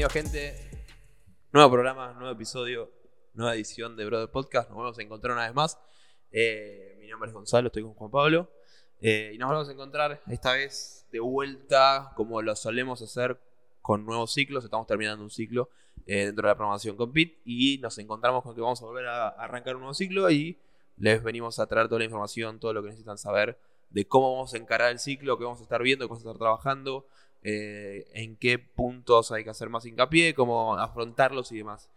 Bienvenido, gente. Nuevo programa, nuevo episodio, nueva edición de Brother Podcast. Nos vamos a encontrar una vez más. Eh, mi nombre es Gonzalo, estoy con Juan Pablo. Eh, y nos vamos a encontrar esta vez de vuelta, como lo solemos hacer con nuevos ciclos. Estamos terminando un ciclo eh, dentro de la programación Compete y nos encontramos con que vamos a volver a arrancar un nuevo ciclo y les venimos a traer toda la información, todo lo que necesitan saber de cómo vamos a encarar el ciclo, qué vamos a estar viendo, qué vamos a estar trabajando, eh, en qué puntos hay que hacer más hincapié, cómo afrontarlos y demás.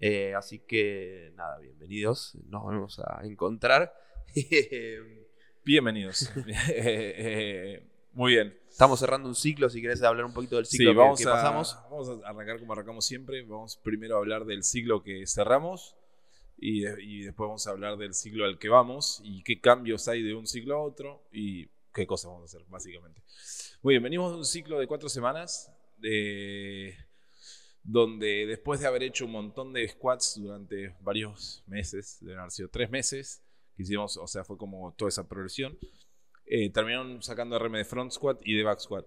Eh, así que nada, bienvenidos, nos vamos a encontrar. Bienvenidos. Eh, muy bien. Estamos cerrando un ciclo, si querés hablar un poquito del ciclo Sí, que- vamos, que a, pasamos. vamos a arrancar como arrancamos siempre. Vamos primero a hablar del siglo que cerramos y, de- y después vamos a hablar del siglo al que vamos y qué cambios hay de un siglo a otro y qué cosas vamos a hacer, básicamente. Muy bien, venimos de un ciclo de cuatro semanas de, donde después de haber hecho un montón de squats durante varios meses, deben haber sido tres meses, que hicimos, o sea, fue como toda esa progresión, eh, terminaron sacando RM de front squat y de back squat.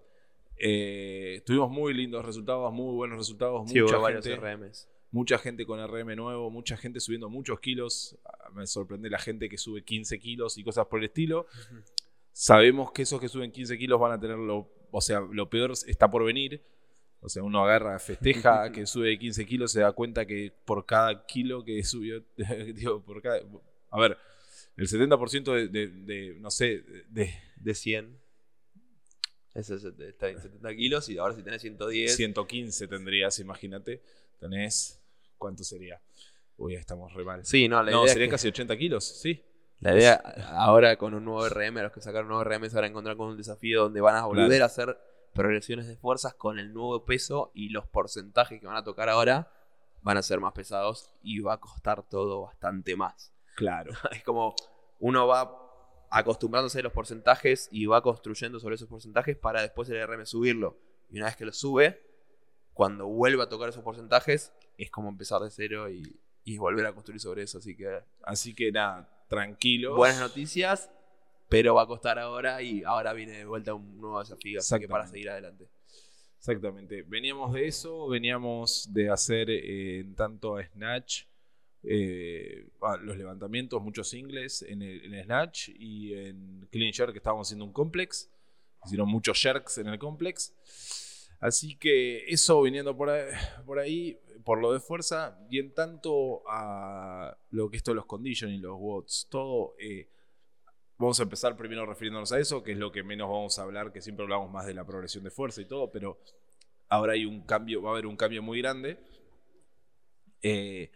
Eh, tuvimos muy lindos resultados, muy buenos resultados, Sí, mucha, hubo gente, RMs. mucha gente con RM nuevo, mucha gente subiendo muchos kilos. Ah, Me sorprende la gente que sube 15 kilos y cosas por el estilo. Sabemos que esos que suben 15 kilos van a tener lo, o sea, lo peor está por venir. O sea, uno agarra, festeja que sube 15 kilos, se da cuenta que por cada kilo que subió, digo, por cada, a ver, el 70% de, de- de, no sé, de, De 100. Ese es- está en 70 kilos y ahora si tenés 110. 115 tendrías, imagínate. Tenés, ¿cuánto sería? Uy, estamos re mal. Sí, no, la no, idea es sería que- casi 80 kilos, sí. La idea ahora con un nuevo RM, los que sacaron un nuevo RM se van a encontrar con un desafío donde van a volver Claro. a hacer progresiones de fuerzas con el nuevo peso y los porcentajes que van a tocar ahora van a ser más pesados y va a costar todo bastante más. Claro. Es como uno va acostumbrándose a los porcentajes y va construyendo sobre esos porcentajes para después el RM subirlo. Y una vez que lo sube, cuando vuelva a tocar esos porcentajes, es como empezar de cero y, y volver a construir sobre eso. Así que Así que nada, tranquilos. buenas noticias, pero va a costar ahora y ahora viene de vuelta un nuevo desafío, así que para seguir adelante. Exactamente. Veníamos de eso, veníamos de hacer eh, en tanto a Snatch eh, ah, los levantamientos, muchos singles en el, en Snatch y en Clean Jerk que estábamos haciendo un complex. Hicieron muchos jerks en el complex. Así que eso viniendo por ahí, por ahí, por lo de fuerza, y en tanto a lo que esto de los conditioning, los watts, todo, eh, vamos a empezar primero refiriéndonos a eso, que es lo que menos vamos a hablar, que siempre hablamos más de la progresión de fuerza y todo, pero ahora hay un cambio, va a haber un cambio muy grande. Eh,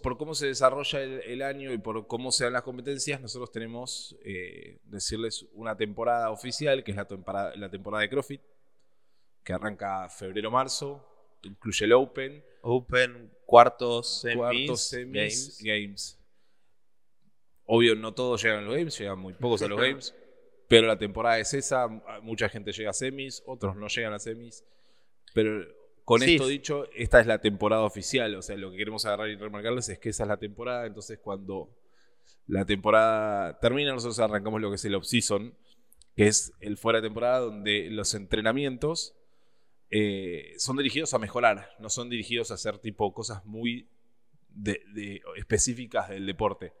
por cómo se desarrolla el, año y por cómo se dan las competencias, nosotros tenemos, eh, decirles, una temporada oficial, que es la temporada, la temporada de CrossFit, que arranca febrero-marzo, incluye el Open, Open, cuartos, semis, cuartos, semis, games. games. Obvio, no todos llegan a los games, llegan muy pocos a los games. Pero la temporada es esa, mucha gente llega a semis, otros no llegan a semis. Pero con Sí. esto dicho, esta es la temporada oficial. O sea, lo que queremos agarrar y remarcarles es que esa es la temporada. Entonces, cuando la temporada termina, nosotros arrancamos lo que es el off-season, que es el fuera de temporada, donde los entrenamientos eh, son dirigidos a mejorar, no son dirigidos a hacer tipo cosas muy específicas del deporte.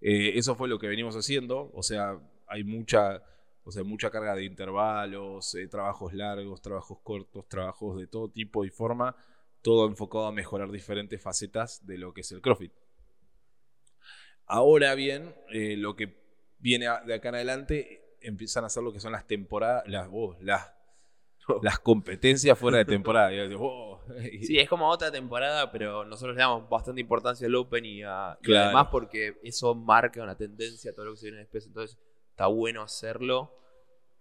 Eh, eso fue lo que venimos haciendo, o sea, hay mucha, o sea, mucha carga de intervalos, eh, trabajos largos, trabajos cortos, trabajos de todo tipo y forma, todo enfocado a mejorar diferentes facetas de lo que es el CrossFit. Ahora bien, lo que viene de acá en adelante empiezan a hacer lo que son las temporadas, las, las competencias fuera de temporada. Y yo digo, oh, Sí, es como otra temporada, pero nosotros le damos bastante importancia al Open y, a, y Claro. además porque eso marca una tendencia a todo lo que se viene después. Entonces está bueno hacerlo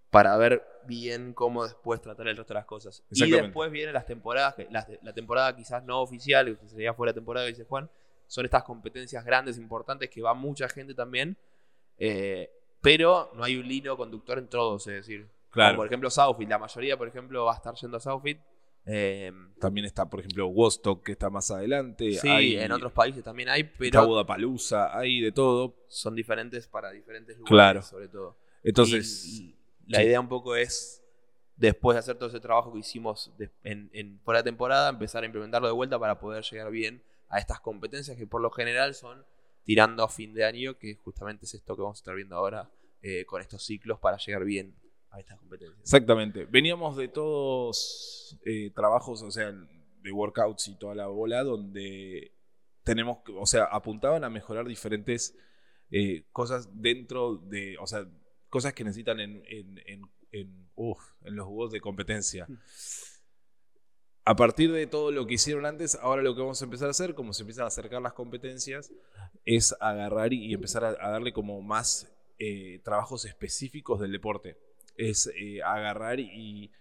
para ver bien cómo después tratar el resto de las cosas. Y después vienen las temporadas, que- la temporada quizás no oficial, que sería fuera de temporada, dice Juan, son estas competencias grandes, importantes, que va mucha gente también, eh, pero no hay un hilo conductor en todos, es decir, Claro. como por ejemplo Southfield, la mayoría, por ejemplo, va a estar yendo a Southfield. eh, También está, por ejemplo, Wostock, que está más adelante. sí, hay, en otros países también hay, pero Budapalusa, hay de todo. son diferentes para diferentes lugares, Claro. sobre todo. Entonces, Y la sí. idea un poco es después de hacer todo ese trabajo que hicimos en, en fuera de temporada, empezar a implementarlo de vuelta para poder llegar bien a estas competencias que por lo general son tirando a fin de año, que justamente es esto que vamos a estar viendo ahora eh, con estos ciclos para llegar bien a estas competencias. Exactamente. Veníamos de todos eh, trabajos, o sea, de workouts y toda la bola, donde tenemos, o sea, apuntaban a mejorar diferentes eh, cosas dentro de, o sea, cosas que necesitan en, en, en, en- uf, en los juegos de competencia. A partir de todo lo que hicieron antes, ahora lo que vamos a empezar a hacer, como se empiezan a acercar las competencias, es agarrar y, y empezar a, a darle como más eh, trabajos específicos del deporte. Es eh, agarrar y,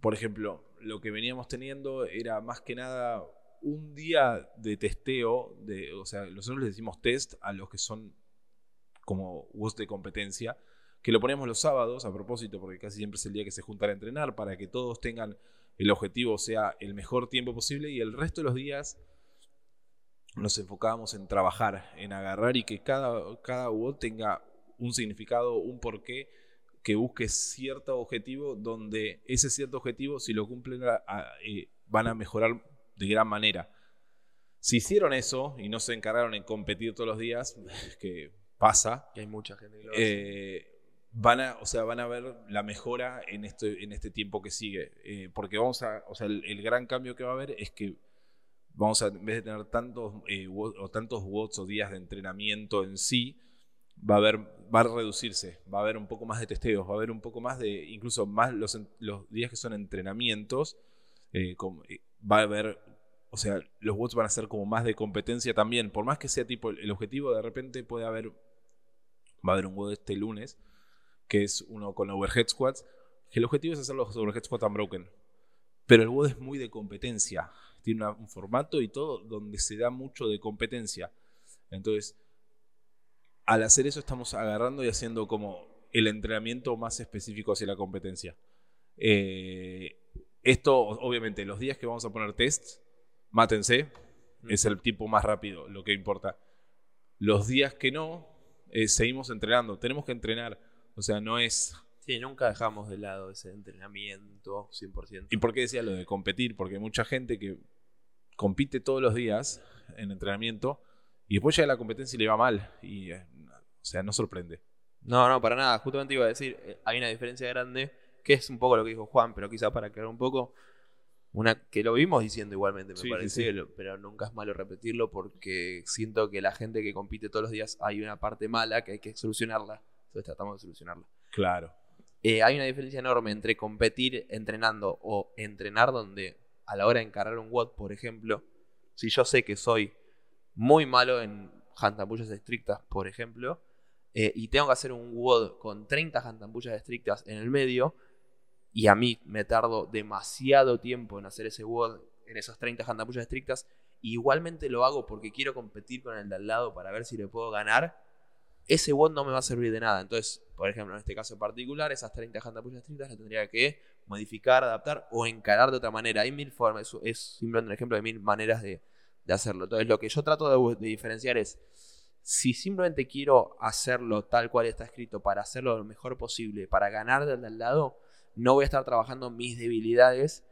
por ejemplo, lo que veníamos teniendo era más que nada un día de testeo, de, o sea, nosotros les decimos test a los que son como WOS de competencia, que lo ponemos los sábados a propósito, porque casi siempre es el día que se juntan a entrenar, para que todos tengan el objetivo sea el mejor tiempo posible y el resto de los días nos enfocábamos en trabajar, en agarrar y que cada, cada tenga un significado, un porqué, que busque cierto objetivo donde ese cierto objetivo, si lo cumplen, a- a- eh, van a mejorar de gran manera. Si hicieron eso y no se encargaron en competir todos los días, que pasa, Que hay mucha gente que lo hace. eh, van a, o sea, van a ver la mejora en este, en este tiempo que sigue. Eh, porque vamos a, o sea, el, el gran cambio que va a haber es que vamos a, en vez de tener tantos, eh, o tantos watts o días de entrenamiento en sí, va a haber, va a reducirse, va a haber un poco más de testeos, va a haber un poco más de, incluso más los, los días que son entrenamientos, eh, como- eh, va a haber, o sea, los watts van a ser como más de competencia también, por más que sea tipo el, el objetivo, de repente puede haber, va a haber un WOD este lunes, que es uno con overhead squats, que el objetivo es hacer los overhead squats unbroken. Pero el WOD es muy de competencia. Tiene una- un formato y todo donde se da mucho de competencia. Entonces, al hacer eso estamos agarrando y haciendo como el entrenamiento más específico hacia la competencia. Eh, esto, obviamente, los días que vamos a poner tests, mátense, es el tipo más rápido, lo que importa. Los días que no, eh, seguimos entrenando. Tenemos que entrenar. O sea, no es... Sí, nunca dejamos de lado ese entrenamiento 100%. ¿Y por qué decía lo de competir? Porque hay mucha gente que compite todos los días en entrenamiento y después llega a la competencia y le va mal. Y, eh, o sea, no sorprende. No, no, para nada. Justamente iba a decir, eh, hay una diferencia grande, que es un poco lo que dijo Juan, pero quizá para aclarar un poco, una que lo vimos diciendo igualmente, me Sí, parece, sí. pero nunca es malo repetirlo porque siento que la gente que compite todos los días hay una parte mala que hay que solucionarla. Entonces tratamos de solucionarla. Claro. Eh, hay una diferencia enorme entre competir entrenando o entrenar donde a la hora de encarar un WOD, por ejemplo, si yo sé que soy muy malo en jantampullas estrictas, por ejemplo, eh, y tengo que hacer un WOD con 30 jantampullas estrictas en el medio, y a mí me tardo demasiado tiempo en hacer ese WOD en esas 30 jantampullas estrictas, igualmente lo hago porque quiero competir con el de al lado para ver si le puedo ganar, ese WOD no me va a servir de nada. Entonces, por ejemplo, en este caso particular, esas 30 jantapullas estrictas las tendría que modificar, adaptar o encarar de otra manera. Hay mil formas, es, simplemente un ejemplo de mil maneras de, de hacerlo. Entonces, lo que yo trato de diferenciar es, si simplemente quiero hacerlo tal cual está escrito para hacerlo lo mejor posible, para ganar del de al lado, no voy a estar trabajando mis debilidades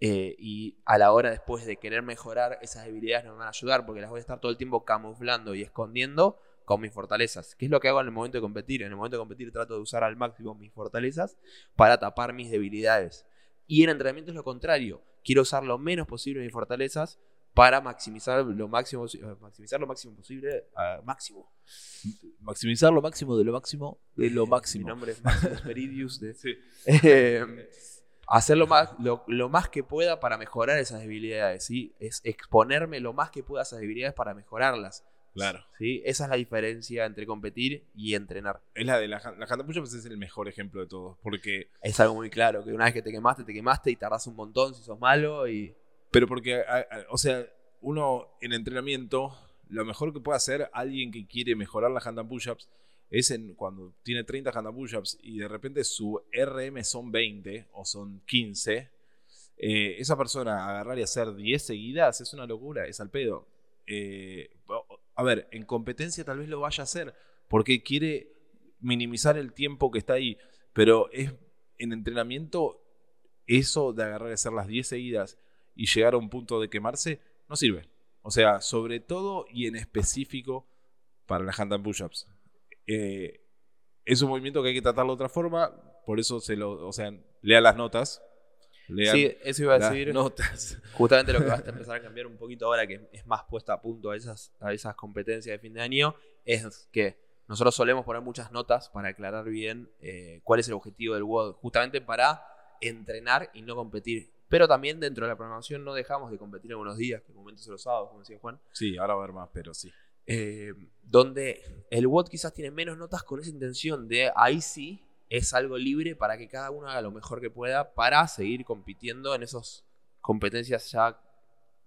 eh, y a la hora después de querer mejorar, esas debilidades no me van a ayudar porque las voy a estar todo el tiempo camuflando y escondiendo con mis fortalezas. ¿Qué es lo que hago en el momento de competir? En el momento de competir trato de usar al máximo mis fortalezas para tapar mis debilidades. Y en entrenamiento es lo contrario. Quiero usar lo menos posible mis fortalezas para maximizar lo máximo, posi- maximizar lo máximo posible a máximo. Maximizar lo máximo de lo máximo de lo Mi máximo. nombre es Maximus Meridius. De, Sí. Eh, hacer lo más, lo, lo más que pueda para mejorar esas debilidades, ¿sí? Es exponerme lo más que pueda a esas debilidades para mejorarlas. Claro. ¿sí? Esa es la diferencia entre competir y entrenar. Es la de la, la Handapuya, pues es el mejor ejemplo de todos. Porque Es algo muy claro, que una vez que te quemaste, te quemaste y tardás un montón si sos malo y... Pero porque, o sea, uno en entrenamiento, lo mejor que puede hacer alguien que quiere mejorar la handstand push-ups es en, cuando tiene 30 handstand push-ups y de repente su RM son 20 o son 15. eh, esa persona agarrar y hacer 10 seguidas es una locura, es al pedo. Eh, a ver, en competencia tal vez lo vaya a hacer porque quiere minimizar el tiempo que está ahí, pero es en entrenamiento, eso de agarrar y hacer las 10 seguidas y llegar a un punto de quemarse, no sirve. O sea, sobre todo y en específico para las handstand push-ups. Eh, es un movimiento que hay que tratarlo de otra forma, por eso se lo, o sea, lea las notas. Lean Sí, eso iba a las decir. notas. Justamente lo que va a empezar a cambiar un poquito ahora que es más puesta a punto a esas, a esas competencias de fin de año es que nosotros solemos poner muchas notas para aclarar bien eh, cuál es el objetivo del WOD, justamente para entrenar y no competir. Pero también dentro de la programación no dejamos de competir en unos días, que momentos son los sábados, como decía Juan, Sí, ahora va a haber más, pero sí. eh, donde el WOD quizás tiene menos notas con esa intención de ahí sí es algo libre para que cada uno haga lo mejor que pueda para seguir compitiendo en esas competencias ya,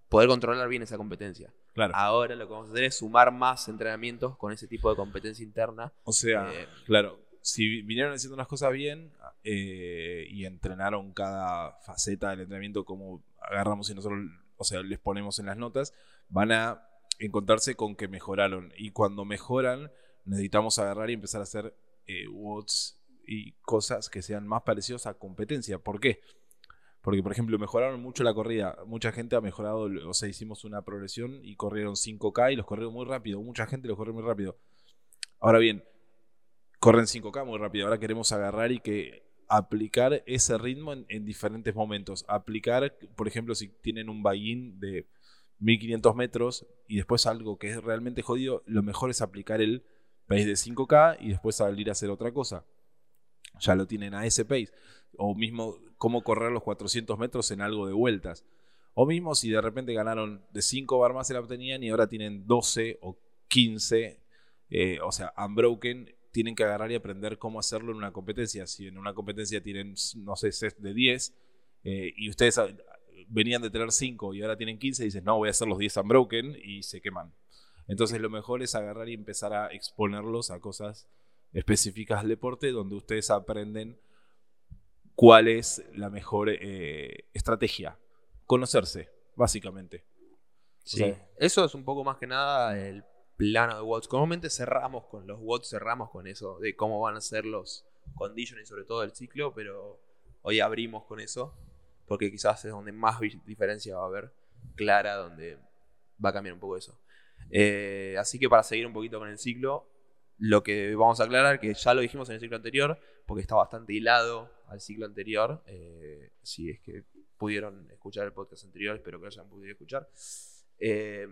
poder controlar bien esa competencia. Claro. Ahora lo que vamos a hacer es sumar más entrenamientos con ese tipo de competencia interna. O sea, Eh, claro, si vi- vinieron haciendo las cosas bien eh, y entrenaron cada faceta del entrenamiento como agarramos y nosotros, o sea, les ponemos en las notas, van a encontrarse con que mejoraron. Y cuando mejoran, necesitamos agarrar y empezar a hacer eh, WODs y cosas que sean más parecidos a competencia. ¿Por qué? Porque, por ejemplo, mejoraron mucho la corrida. Mucha gente ha mejorado, o sea, hicimos una progresión y corrieron 5K y los corrieron muy rápido. Mucha gente los corrió muy rápido. Ahora bien, corren 5K muy rápido. Ahora queremos agarrar y que aplicar ese ritmo en, en diferentes momentos. Aplicar, por ejemplo, si tienen un buy-in de 1500 metros y después algo que es realmente jodido, lo mejor es aplicar el pace de 5K y después salir a hacer otra cosa. Ya lo tienen a ese pace. O mismo cómo correr los 400 metros en algo de vueltas. O mismo si de repente ganaron de 5 bar más se la obtenían y ahora tienen 12 o 15, eh, o sea, unbroken, tienen que agarrar y aprender cómo hacerlo en una competencia. Si en una competencia tienen, no sé, set de 10 eh, y ustedes venían de tener 5 y ahora tienen 15, dicen, no, voy a hacer los 10 unbroken y se queman. Entonces lo mejor es agarrar y empezar a exponerlos a cosas específicas del deporte donde ustedes aprenden cuál es la mejor eh, estrategia. Conocerse, básicamente. Sí. sea- Eso es un poco más que nada el plano de WODs. Comúnmente cerramos con los WODs, cerramos con eso de cómo van a ser los conditions y sobre todo el ciclo, pero hoy abrimos con eso porque quizás es donde más diferencia va a haber clara, donde va a cambiar un poco eso. Eh, así que para seguir un poquito con el ciclo, lo que vamos a aclarar, que ya lo dijimos en el ciclo anterior, porque está bastante hilado al ciclo anterior, eh, si es que pudieron escuchar el podcast anterior, espero que lo hayan podido escuchar, eh,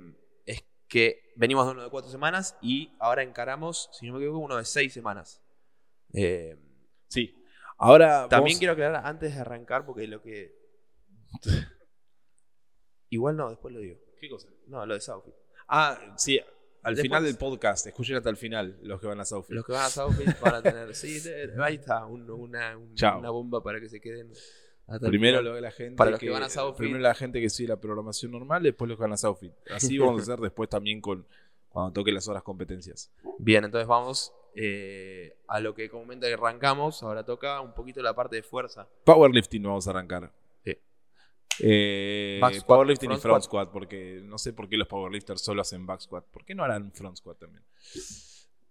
que venimos de uno de cuatro semanas y ahora encaramos, si no me equivoco, uno de seis semanas. Eh, Sí. Ahora también quiero aclarar antes de arrancar, porque lo que... Igual no, después lo digo. ¿Qué cosa? No, lo de Southfield. Ah, sí. Al Después- final del podcast, escuchen hasta el final los que van a Southfield. Los que van a Southfield van a tener... Sí, ahí está, un- una, un- una bomba para que se queden... Primero lo de la gente Para los que van a Southfield. primero la gente que sigue la programación normal, después los que van a Southfield. Así vamos a hacer después también con cuando toque las horas competencias. Bien, entonces vamos eh, a lo que comúnmente arrancamos. Ahora toca un poquito la parte de fuerza. Powerlifting vamos a arrancar. Sí. Eh, squat, powerlifting front y front squat. squat, porque no sé por qué los powerlifters solo hacen back squat. ¿Por qué no harán front squat también?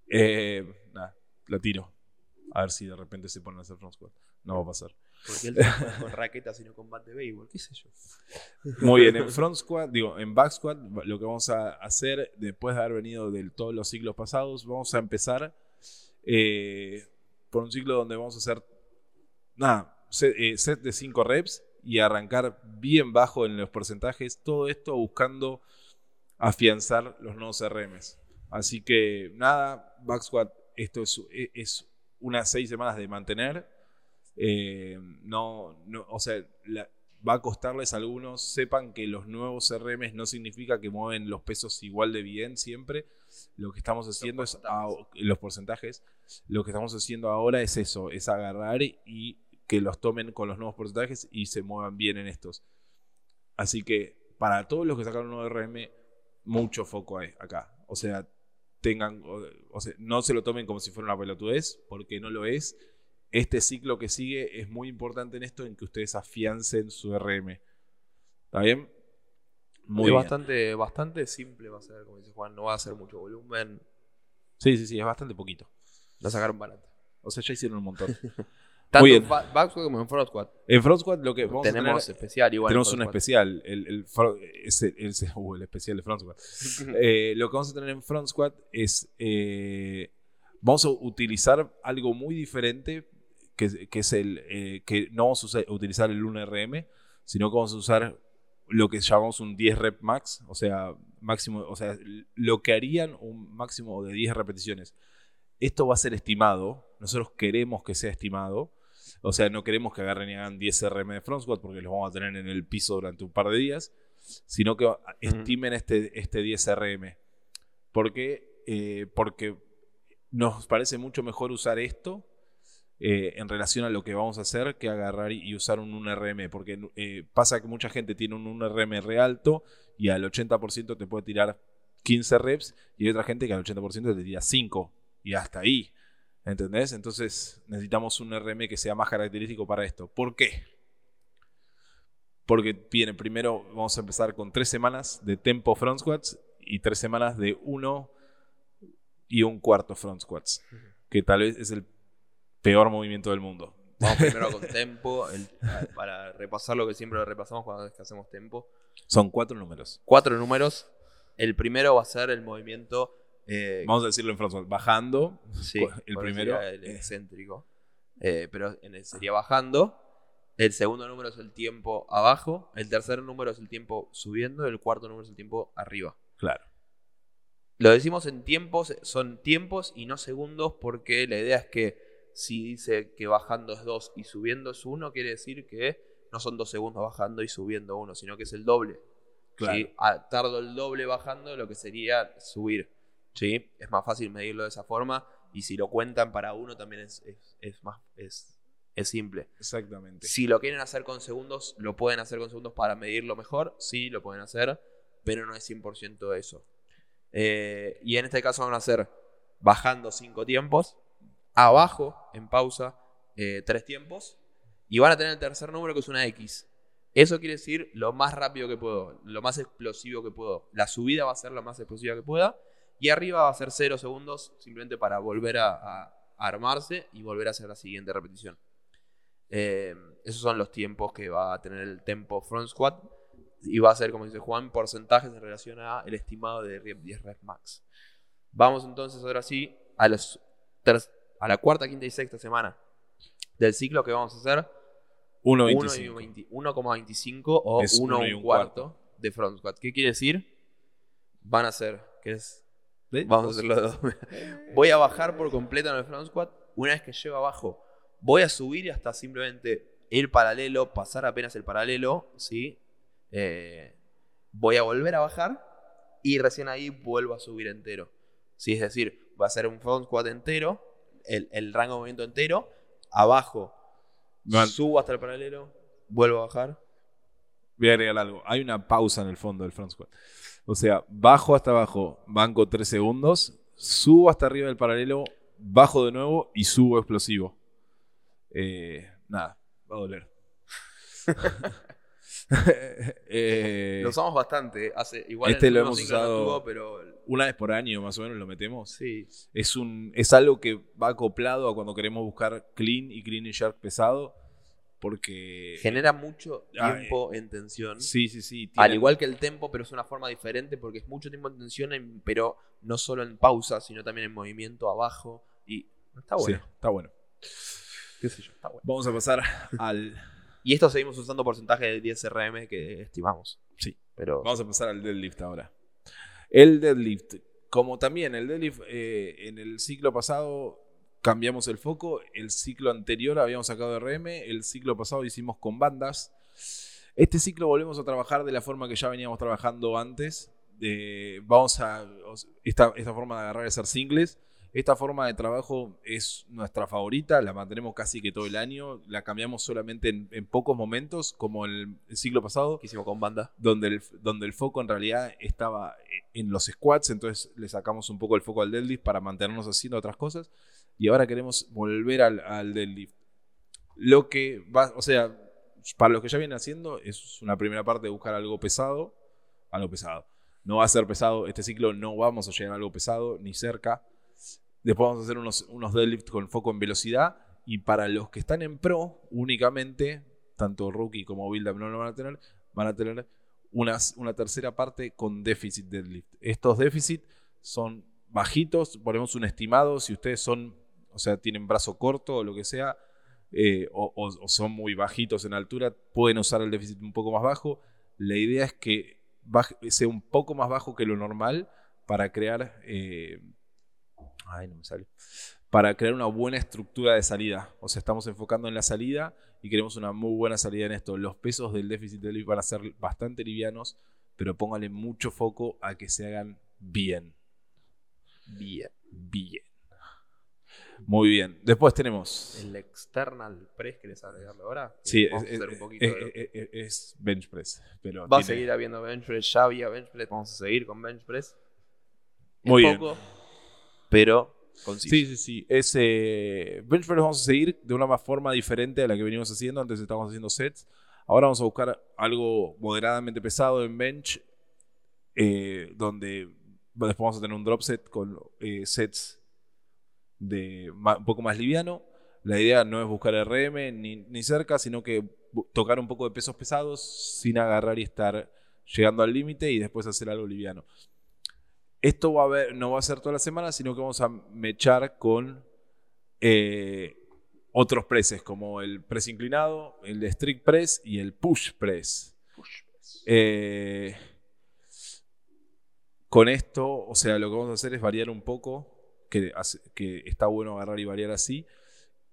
Eh, nada, lo tiro. A ver si de repente se ponen a hacer front squat. No va a pasar. Porque él trabaja con raquetas y no con bat de béisbol, qué sé yo. Muy bien, en front squat, digo, en back squat, lo que vamos a hacer después de haber venido de todos los ciclos pasados, vamos a empezar eh, por un ciclo donde vamos a hacer, nada, set, eh, set de 5 reps y arrancar bien bajo en los porcentajes, todo esto buscando afianzar los nuevos RMs. Así que nada, back squat, esto es, es unas 6 semanas de mantener. Eh, no, no, o sea, la- va a costarles a algunos. Sepan que los nuevos RMs no significa que mueven los pesos igual de bien siempre. Lo que estamos haciendo es ah, los porcentajes. Lo que estamos haciendo ahora es eso, es agarrar y que los tomen con los nuevos porcentajes y se muevan bien en estos. Así que para todos los que sacaron un nuevo RM, mucho foco hay acá. O sea, tengan, o, o sea, no se lo tomen como si fuera una pelotudez, porque no lo es. Este ciclo que sigue es muy importante en esto, en que ustedes afiancen su RM. ¿Está bien? Muy es bien. bastante, bastante simple va a ser, como dice Juan, no va a ser mucho volumen. Sí, sí, sí, es bastante poquito. La sacaron barata. O sea, ya hicieron un montón. Tanto Muy bien. en ba- back squat como en front squat. En Front Squad lo que vamos a Tenemos tener- especial igual. tenemos un especial. El, el, ese- ese- uh, el especial de Front Squad. Eh, lo que vamos a tener en Front Squad es. eh, vamos a utilizar algo muy diferente. Que, que es el. eh, que no vamos a utilizar el 1RM, sino que vamos a usar lo que llamamos un 10 rep max. O sea, máximo. O sea, lo que harían un máximo de 10 repeticiones. Esto va a ser estimado. Nosotros queremos que sea estimado. O sea, no queremos que agarren y hagan 10 RM de front squat porque los vamos a tener en el piso durante un par de días, sino que estimen este, este 10 RM. ¿Por qué? Eh, porque nos parece mucho mejor usar esto eh, en relación a lo que vamos a hacer que agarrar y usar un 1RM. Porque eh, pasa que mucha gente tiene un 1RM re alto y al 80% te puede tirar 15 reps y hay otra gente que al 80% te tira 5 y hasta ahí. ¿Entendés? Entonces necesitamos un RM que sea más característico para esto. ¿Por qué? Porque viene primero, vamos a empezar con tres semanas de tempo front squats y tres semanas de uno y un cuarto front squats, que tal vez es el peor movimiento del mundo. Vamos primero con tempo, el- para repasar lo que siempre repasamos cuando es que hacemos tempo. Son cuatro números. Cuatro números. El primero va a ser el movimiento. eh, Vamos a decirlo en squat. Bajando, sí, el primero, el eh. excéntrico. Eh, pero en el sería bajando. El segundo número es el tiempo abajo. El tercer número es el tiempo subiendo. El cuarto número es el tiempo arriba. claro. Lo decimos en tiempos, son tiempos y no segundos porque la idea es que si dice que bajando es 2 y subiendo es 1, quiere decir que no son 2 segundos bajando y subiendo 1, sino que es el doble. Claro. ¿sí? Tardo el doble bajando de lo que sería subir. ¿sí? Es más fácil medirlo de esa forma y si lo cuentan para uno también es, es- es más es, es simple. Exactamente. Si lo quieren hacer con segundos, lo pueden hacer con segundos para medirlo mejor. Sí, lo pueden hacer, pero no es 100% eso. Eh, y en este caso van a hacer bajando 5 tiempos, abajo, en pausa, 3 tiempos, y van a tener el tercer número que es una X. Eso quiere decir lo más rápido que puedo, lo más explosivo que puedo. La subida va a ser lo más explosiva que pueda, y arriba va a ser 0 segundos, simplemente para volver a, armarse y volver a hacer la siguiente repetición. Eh, esos son los tiempos que va a tener el tempo front squat. Y va a ser, como dice Juan, porcentajes en relación a el estimado de 10 reps max. Vamos entonces ahora sí a, los a la cuarta, quinta y sexta semana del ciclo que vamos a hacer. 1 y 1.25. 20 1,25 o Es 1 uno y un cuarto de front squat. ¿Qué quiere decir? Van a ser, ¿qué es? Vamos a hacerlo de dos. Voy a bajar por completo en el front squat. Una vez que llego abajo, voy a subir hasta simplemente ir paralelo, pasar apenas el paralelo, ¿sí? Eh, voy a volver a bajar y recién ahí vuelvo a subir entero. ¿sí? Es decir, va a ser un front squat entero, el, el rango de movimiento entero, abajo, subo hasta el paralelo, vuelvo a bajar. Voy a agregar algo. Hay una pausa en el fondo del front squat. O sea, bajo hasta abajo, banco 3 segundos, subo hasta arriba del paralelo, bajo de nuevo y subo explosivo. Eh, nada, va a doler. Eh, Lo usamos bastante. Hace, igual este lo hemos usado- pero una vez por año más o menos lo metemos. sí. Es, un, es algo que va acoplado a cuando queremos buscar clean y clean y sharp pesado. Porque. Genera mucho Ah, tiempo en tensión. Sí, sí, sí. Al igual que el tempo, pero es una forma diferente porque es mucho tiempo en tensión, en- pero no solo en pausa, sino también en movimiento abajo. Y está bueno. Sí, está bueno. Qué sé yo, está bueno. Vamos a pasar al. Y esto seguimos usando porcentaje de 10 RM que estimamos. Sí. Pero Vamos a pasar al deadlift ahora. El deadlift. Como también el deadlift, eh, en el ciclo pasado cambiamos el foco. El ciclo anterior habíamos sacado RM. El ciclo pasado hicimos con bandas. Este ciclo volvemos a trabajar de la forma que ya veníamos trabajando antes. De- vamos a. Esta, esta forma de agarrar y hacer singles. Esta forma de trabajo es nuestra favorita, la mantenemos casi que todo el año, la cambiamos solamente en, en pocos momentos, como el, el ciclo pasado, que hicimos con banda. donde el, donde el foco en realidad estaba en los squats, entonces le sacamos un poco el foco al deadlift para mantenernos haciendo otras cosas, y ahora queremos volver al, al deadlift. Lo que va, o sea, para los que ya vienen haciendo, es una primera parte de buscar algo pesado, algo pesado. No va a ser pesado, este ciclo no vamos a llegar a algo pesado, ni cerca. Después vamos a hacer unos, unos con foco en velocidad Y para los que están en pro, únicamente, tanto rookie como build up no lo van a tener, van a tener una, una tercera parte con déficit deadlift. Estos déficit son bajitos, ponemos un estimado, si ustedes son, o sea, tienen brazo corto o lo que sea, eh, o, o son muy bajitos en altura, pueden usar el déficit un poco más bajo. La idea es que sea un poco más bajo que lo normal para crear. Eh, ay, no me sale. Para crear una buena estructura de salida. O sea, estamos enfocando en la salida y queremos una muy buena salida en esto. Los pesos del déficit de van a ser bastante livianos, pero póngale mucho foco a que se hagan bien. Bien. Bien. Muy bien. Después tenemos. El external press, ¿querés agregarlo ahora? Sí, es, bench press. Pero Va a seguir habiendo bench press, ya había bench press, vamos a seguir con bench press. Muy bien. Pero conciso. Sí, sí, sí. Ese bench press vamos a seguir de una forma diferente a la que venimos haciendo. Antes estábamos haciendo sets. Ahora vamos a buscar algo moderadamente pesado en bench, eh, donde después vamos a tener un drop set con eh, sets de un poco más liviano. La idea no es buscar RM ni, cerca, sino que tocar un poco de pesos pesados sin agarrar y estar llegando al límite y después hacer algo liviano. Esto va a ver, no va a ser toda la semana, sino que vamos a mechar con eh, otros presses, como el press inclinado, el strict press y el push press. Eh, con esto, o sea, lo que vamos a hacer es variar un poco que, que está bueno agarrar y variar así,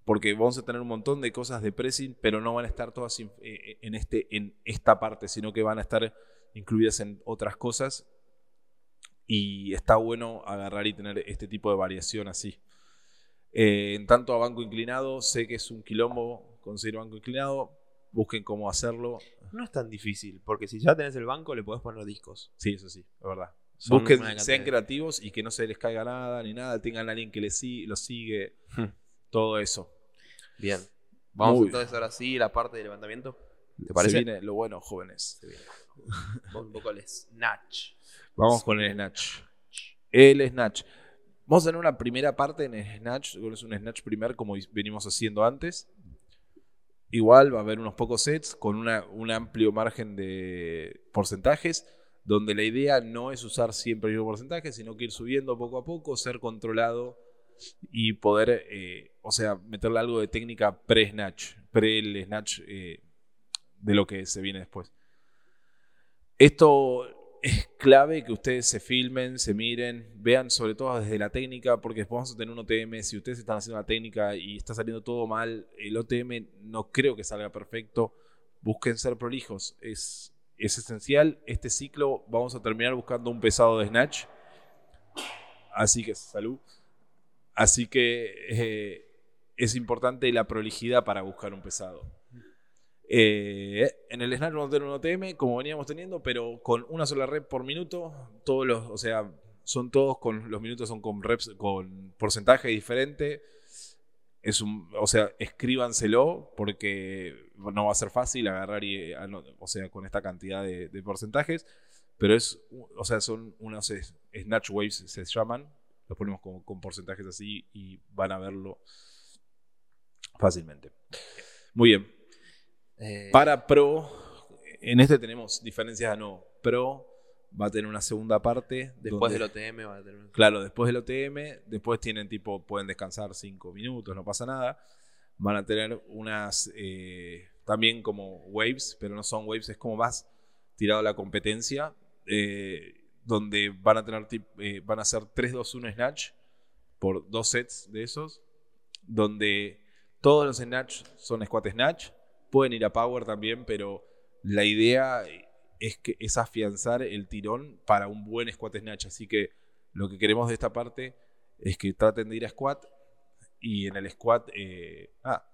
porque vamos a tener un montón de cosas de pressing, pero no van a estar todas eh, en, este, en esta parte, sino que van a estar incluidas en otras cosas. Y está bueno agarrar y tener este tipo de variación así. Eh, en tanto a banco inclinado, sé que es un quilombo conseguir banco inclinado. Busquen cómo hacerlo. No es tan difícil, porque si ya tenés el banco, le podés poner discos. Sí, eso sí, es verdad. Busquen, sean creativos y que no se les caiga nada ni nada. Tengan a alguien que les lo sigue. Hmm. Todo eso. Bien. Vamos entonces ahora sí la parte de levantamiento. ¿Te parece? Se viene lo bueno, jóvenes. Vamos un poco al snatch. Vamos con el snatch. El snatch. Vamos a tener una primera parte en el snatch. Es un snatch primer como venimos haciendo antes. Igual va a haber unos pocos sets con una, un amplio margen de porcentajes donde la idea no es usar siempre el mismo porcentaje, sino que ir subiendo poco a poco, ser controlado y poder, eh, o sea, meterle algo de técnica pre-snatch, pre-snatch eh, de lo que se viene después. Esto es clave que ustedes se filmen, se miren, vean sobre todo desde la técnica, porque después vamos a tener un OTM. Si ustedes están haciendo una técnica y está saliendo todo mal, el OTM no creo que salga perfecto. Busquen ser prolijos. Es, es esencial. Este ciclo vamos a terminar buscando un pesado de snatch. Así que salud. Así que eh, es importante la prolijidad para buscar un pesado. Eh, en el snatch vamos a tener un OTM como veníamos teniendo, pero con una sola rep por minuto. Todos los, o sea, son todos con los minutos son con reps con porcentaje diferente es un, o sea, escríbanselo porque no va a ser fácil agarrar eh, o sea, con esta cantidad de, porcentajes, pero es, o sea, son unos snatch waves se llaman, los ponemos con, con porcentajes así y van a verlo fácilmente. Muy bien. Eh, Para pro, en este tenemos diferencias a no. Pro va a tener una segunda parte. Después del OTM va a tener Claro, después del OTM, después tienen tipo, pueden descansar cinco minutos, no pasa nada. Van a tener unas, eh, también como waves, pero no son waves, es como más tirado a la competencia, eh, donde van a tener, eh, van a hacer 3-2-1 snatch por dos sets de esos, donde todos los snatch son squat snatch, pueden ir a power también, pero la idea es, que, es afianzar el tirón para un buen squat snatch. Así que lo que queremos de esta parte es que traten de ir a squat y en el squat, eh, ah,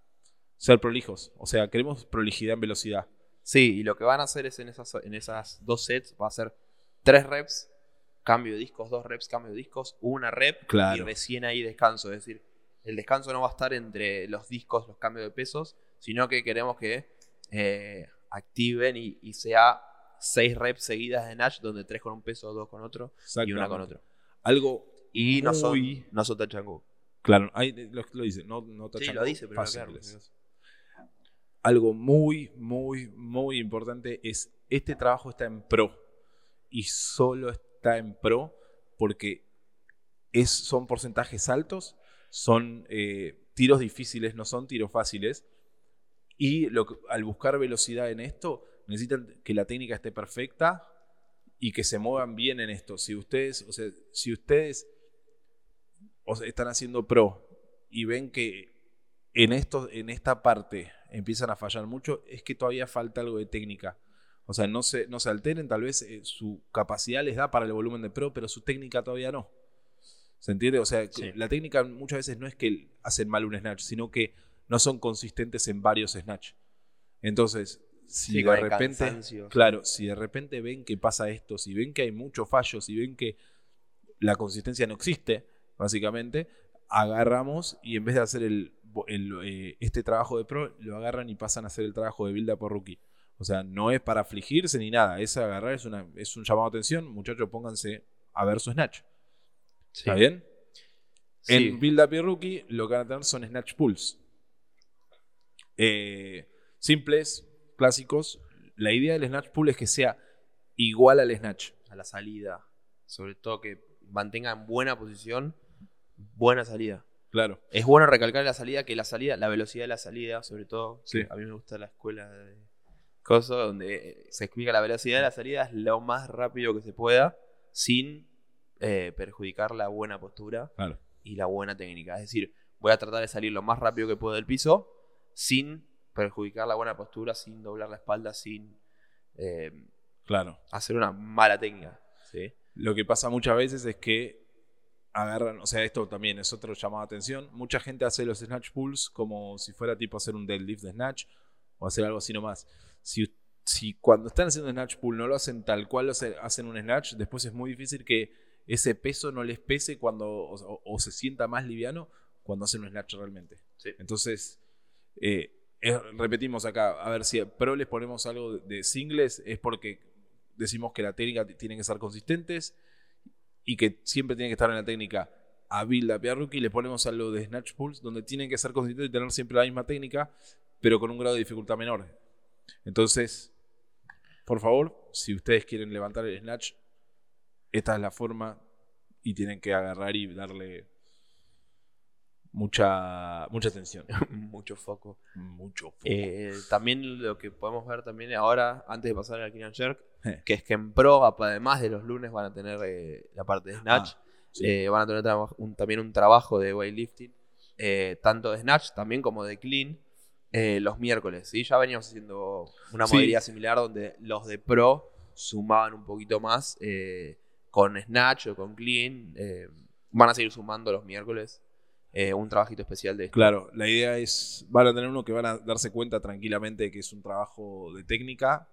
ser prolijos. O sea, queremos prolijidad en velocidad. Sí, y lo que van a hacer es en esas, en esas dos sets, va a ser tres reps, cambio de discos, dos reps, cambio de discos, una rep y recién ahí descanso. Es decir, el descanso no va a estar entre los discos, los cambios de pesos, sino que queremos que eh, activen y, y, sea seis reps seguidas de Nash, donde tres con un peso, dos con otro y una con otro. Algo y no son, no son Claro, ahí lo, lo dice, no, no Sí, tachan lo dice, pero claro. Algo muy, muy, muy importante es, este trabajo está en pro. Y solo está en pro porque es, son porcentajes altos, son eh, tiros difíciles, no son tiros fáciles. Y lo que- al buscar velocidad en esto, necesitan que la técnica esté perfecta y que se muevan bien en esto. Si ustedes, o sea, si ustedes o sea, están haciendo pro y ven que en, esto, en esta parte empiezan a fallar mucho, es que todavía falta algo de técnica. O sea, no se, no se alteren, tal vez eh, su capacidad les da para el volumen de pro, pero su técnica todavía no. ¿Se entiende? O sea, Sí. la técnica muchas veces no es que hacen mal un snatch, sino que no son consistentes en varios snatch. Entonces, si Sí, de repente, cansancio. claro, si de repente ven que pasa esto, si ven que hay muchos fallos, si ven que la consistencia no existe, básicamente, agarramos y en vez de hacer el, el, eh, este trabajo de pro, lo agarran y pasan a hacer el trabajo de build up por rookie. O sea, no es para afligirse ni nada, es agarrar, es, una, es un llamado de atención, muchachos, pónganse a ver su snatch. ¿Está bien? Sí. En Build Up y Rookie lo que van a tener son Snatch Pulls. Eh, simples, clásicos. La idea del Snatch Pull es que sea igual al Snatch. a la salida. Sobre todo que mantenga en buena posición, buena salida. Claro. Es bueno recalcar la salida, que la salida, la velocidad de la salida, sobre todo. Sí. A mí me gusta la escuela de Coso, donde se explica la velocidad de la salida es lo más rápido que se pueda, sin eh, perjudicar la buena postura Claro. y la buena técnica. Es decir, voy a tratar de salir lo más rápido que puedo del piso, sin perjudicar la buena postura, sin doblar la espalda, sin eh, Claro. hacer una mala técnica. ¿sí? Lo que pasa muchas veces es que agarran, o sea, esto también es otro llamado de atención. Mucha gente hace los snatch pulls como si fuera tipo hacer un deadlift de snatch o hacer algo así nomás. Si, si cuando están haciendo snatch pull no lo hacen tal cual lo hace- hacen un snatch, después es muy difícil que ese peso no les pese cuando o, o- o se sienta más liviano cuando hacen un snatch realmente. Sí. Entonces, eh, repetimos acá, a ver si pro les ponemos algo de, singles, es porque decimos que la técnica tiene que ser consistentes y que siempre tiene que estar en la técnica a y a rookie. Le ponemos algo de snatch pulls donde tienen que ser consistentes y tener siempre la misma técnica, pero con un grado de dificultad menor. Entonces, por favor, si ustedes quieren levantar el snatch, esta es la forma y tienen que agarrar y darle mucha mucha atención. Mucho foco. Mucho foco. Eh, también lo que podemos ver también ahora, antes de pasar al Clean Jerk, Eh. que es que en Pro, además de los lunes, van a tener eh, la parte de Snatch. Ah, sí. Eh, van a tener un- también un trabajo de weightlifting, tanto de Snatch también como de Clean, los miércoles. ¿sí? Ya veníamos haciendo una Sí. modalidad similar donde los de Pro sumaban un poquito más con Snatch o con Clean. van a seguir sumando los miércoles eh, un trabajito especial de esto. Claro, la idea es, van a tener uno que van a darse cuenta tranquilamente que es un trabajo de técnica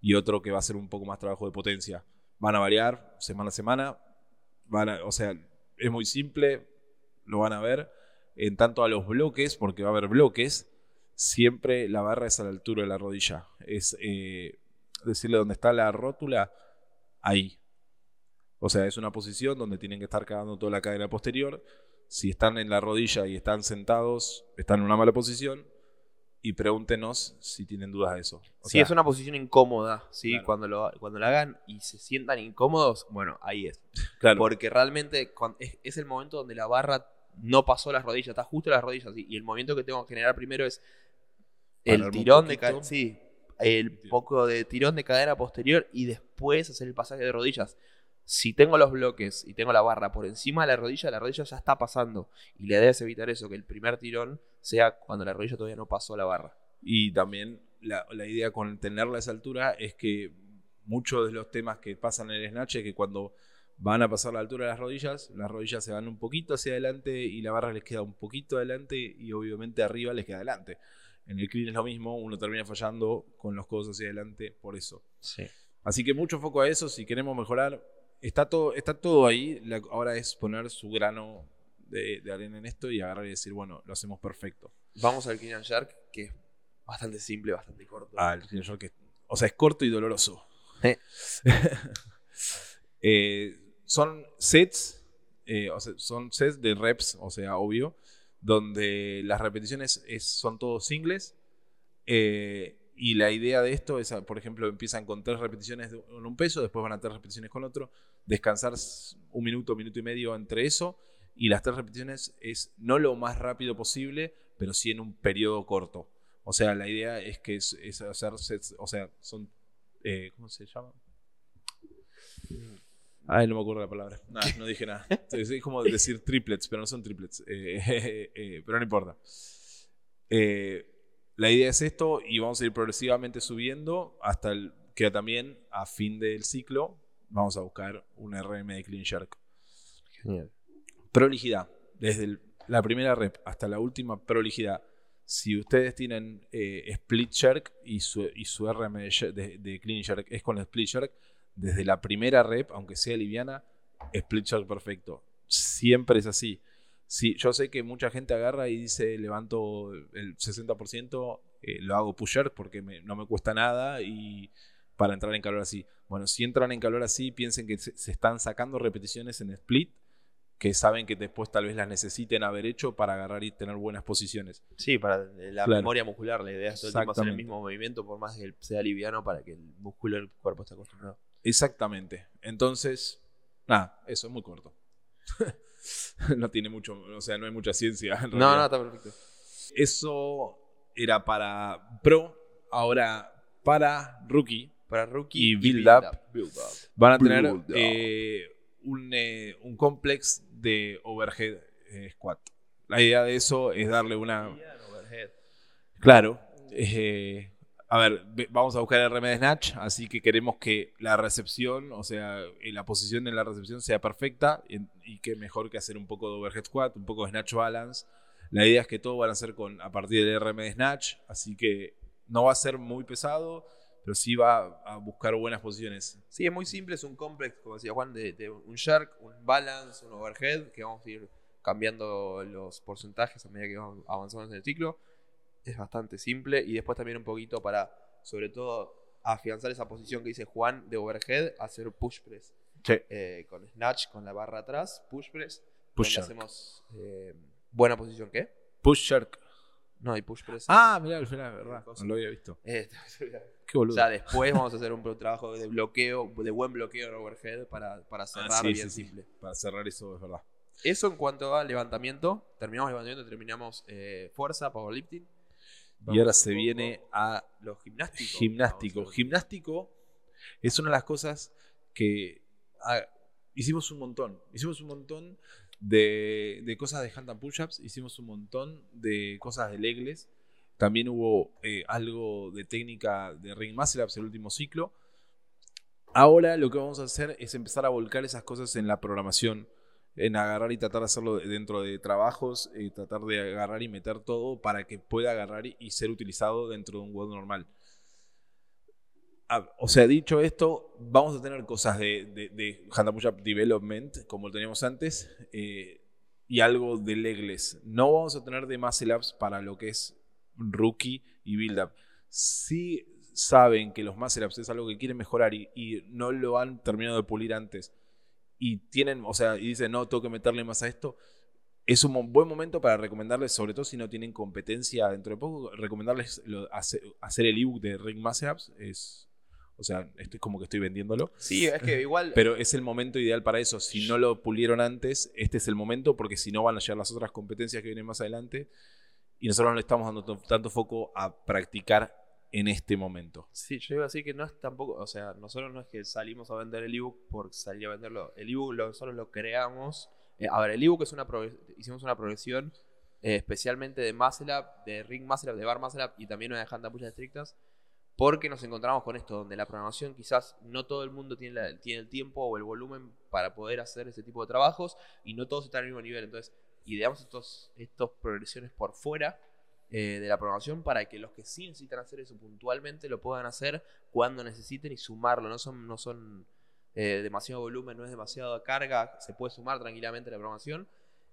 y otro que va a ser un poco más trabajo de potencia. Van a variar semana a semana, van o sea, es muy simple, lo van a ver. En tanto a los bloques, porque va a haber bloques, siempre la barra es a la altura de la rodilla. Es eh, decirle dónde está la rótula, ahí. O sea, es una posición donde tienen que estar cagando toda la cadera posterior. Si están en la rodilla y están sentados, están en una mala posición. Y pregúntenos si tienen dudas de eso. O Si sea, es una posición incómoda, ¿sí? Claro. Cuando, lo, cuando la hagan y se sientan incómodos, bueno, ahí es. claro, Porque realmente es, es el momento donde la barra no pasó las rodillas, está justo las rodillas. Y el movimiento que tengo que generar primero es el tirón de cadera. Sí, el poco de tirón de cadera posterior y después hacer el pasaje de rodillas. Si tengo los bloques y tengo la barra por encima de la rodilla, la rodilla ya está pasando. Y le debes evitar eso, que el primer tirón sea cuando la rodilla todavía no pasó la barra. Y también la, la idea con tenerla a esa altura es que muchos de los temas que pasan en el snatch es que cuando van a pasar la altura de las rodillas, las rodillas se van un poquito hacia adelante y la barra les queda un poquito adelante y obviamente arriba les queda adelante. En el clean es lo mismo, uno termina fallando con los codos hacia adelante por eso. Sí. Así que mucho foco a eso, si queremos mejorar, está todo, está todo ahí, la- ahora es poner su grano de, de arena en esto y agarrar y decir, bueno, lo hacemos perfecto. Vamos al and Jerk, que es bastante simple, bastante corto. Ah, el and jerk que- o sea, es corto y doloroso. Eh. Eh, son sets eh, o sea, son sets de reps, o sea, obvio, donde las repeticiones es- son todos singles. eh, y la idea de esto es, por ejemplo, empiezan con tres repeticiones con un peso, después van a tres repeticiones con otro, descansar un minuto, minuto y medio entre eso, y las tres repeticiones es no lo más rápido posible, pero sí en un periodo corto. O sea, la idea es que es, es hacer sets, o sea, son, eh, ¿cómo se llama? Ay, no me acuerdo la palabra. No dije nada. Es, es como decir triplets, pero no son triplets. Eh, eh, pero no importa. Eh, la idea es esto y vamos a ir progresivamente subiendo hasta el, que también a fin del ciclo vamos a buscar un RM de Clean Shark. Genial. Prolijidad. Desde el- la primera rep hasta la última prolijidad. Si ustedes tienen eh, Split Shark y su, y su RM de, de- de Clean Shark es con Split Shark, desde la primera rep, aunque sea liviana, Split Shark perfecto. Siempre es así. Sí, yo sé que mucha gente agarra y dice levanto el 60%, eh, lo hago push Shark porque me- no me cuesta nada y para entrar en calor así. Bueno, si entran en calor así, piensen que se, se están sacando repeticiones en split que saben que después tal vez las necesiten haber hecho para agarrar y tener buenas posiciones. Sí, para la Claro. memoria muscular, la idea es todo el tiempo hacer el mismo movimiento, por más que sea liviano, para que el músculo del cuerpo esté acostumbrado. Exactamente. Entonces, nada, eso es muy corto. no tiene mucho, o sea, no hay mucha ciencia. en No, realidad. no, está perfecto. Eso era para Pro, ahora para Rookie. Para rookie Y build up. Build up. Van a tener Build up. eh, un, eh, un complex de overhead eh, squat. La idea de eso es darle una... Claro. eh, a ver, ve- vamos a buscar el RM de Snatch, así que queremos que la recepción, o sea, eh, la posición en la recepción sea perfecta y, y qué mejor que hacer un poco de overhead squat, un poco de snatch balance. La idea es que todo van a ser con, a partir del RM de Snatch, así que no va a ser muy pesado, pero sí va a buscar buenas posiciones. Sí, es muy simple, es un complex, como decía Juan, de, de un shark, un balance, un overhead, que vamos a ir cambiando los porcentajes a medida que vamos avanzando en el ciclo. Es bastante simple y después también un poquito para, sobre todo, afianzar esa posición que dice Juan de overhead, hacer push press. Eh, con snatch, con la barra atrás, push press. Push shark. hacemos eh, buena posición, ¿qué? Push shark. No, hay push press. Ah, mirá, al final, verdad. No lo había visto. Eh, Qué boludo. O sea, después vamos a hacer un trabajo de bloqueo, de buen bloqueo en overhead para, para Ah, cerrar sí, bien sí, sí. simple. Para cerrar eso, es verdad. Eso en cuanto al levantamiento. Terminamos el levantamiento, terminamos eh, fuerza, powerlifting. Y Vamos ahora un se viene a los gimnásticos. gimnástico. A. Gimnástico es una de las cosas que ah, hicimos un montón. Hicimos un montón de, de cosas de handstand push-ups, hicimos un montón de cosas de legless. También hubo eh, algo de técnica de ring muscle el último ciclo. Ahora lo que vamos a hacer es empezar a volcar esas cosas en la programación, en agarrar y tratar de hacerlo dentro de trabajos, eh, tratar de agarrar y meter todo para que pueda agarrar y, ser utilizado dentro de un WOD normal. Ah, o sea, dicho esto, vamos a tener cosas de, de, de Hand Push Up Development, como lo teníamos antes, eh, y algo de legless. No vamos a tener de muscle ups para lo que es rookie y build up. Si saben que los muscle ups es algo que quieren mejorar y, y no lo han terminado de pulir antes y tienen, o sea, y dicen, no, tengo que meterle más a esto, es un buen momento para recomendarles, sobre todo si no tienen competencia dentro de poco, recomendarles lo- hacer, hacer el ebook de Ring Muscle Ups. Es, o sea, esto es como que estoy vendiéndolo. Sí, es que igual. Pero es el momento ideal para eso. Si no lo pulieron antes, este es el momento, porque si no van a llegar las otras competencias que vienen más adelante. Y nosotros no le estamos dando to- tanto foco a practicar en este momento. Sí, yo iba a decir que no es tampoco, o sea, nosotros no es que salimos a vender el ebook por salir a venderlo. El ebook lo- nosotros lo creamos. Eh, a ver, el ebook es una hicimos una progresión eh, especialmente de up, de ring up, de bar up y también una de hand push estrictas, porque nos encontramos con esto, donde la programación quizás no todo el mundo tiene, la- tiene el tiempo o el volumen para poder hacer ese tipo de trabajos y no todos están al mismo nivel. Entonces, ideamos estos, estos progresiones por fuera eh, de la programación para que los que sí necesitan hacer eso puntualmente lo puedan hacer cuando necesiten y sumarlo. No son, no son eh, demasiado volumen, no es demasiada carga, se puede sumar tranquilamente la programación.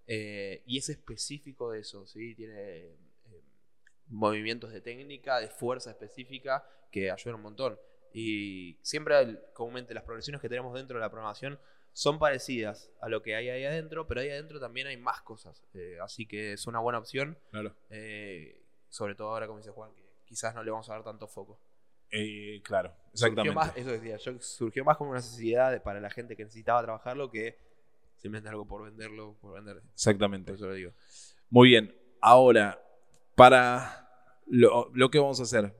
eh, y es específico de eso, ¿sí? Tiene movimientos de técnica, de fuerza específica que ayudan un montón. Y siempre, comúnmente, las progresiones que tenemos dentro de la programación son parecidas a lo que hay ahí adentro, pero ahí adentro también hay más cosas. Eh, así que es una buena opción. Claro. eh, sobre todo ahora, como dice Juan, que quizás no le vamos a dar tanto foco. Eh, claro, Surgió exactamente. más, eso decía, yo, surgió más como una necesidad de- para la gente que necesitaba trabajarlo que simplemente algo por venderlo, por vender. Exactamente. Por eso lo digo. Muy bien. Ahora, para lo, lo que vamos a hacer.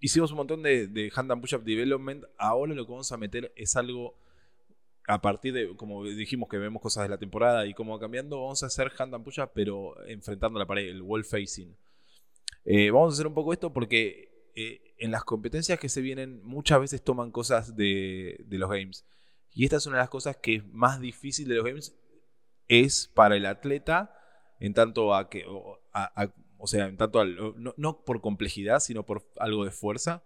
Hicimos un montón de, de hand and push-up development. Ahora lo que vamos a meter es algo a partir de, como dijimos que vemos cosas de la temporada y cómo va cambiando, vamos a hacer hand and pero enfrentando la pared, el wall facing. Eh, vamos a hacer un poco esto porque eh, en las competencias que se vienen muchas veces toman cosas de, los games. Y esta es una de las cosas que es más difícil de los games, es para el atleta en tanto a que, o, sea, en tanto no por complejidad, sino por algo de fuerza,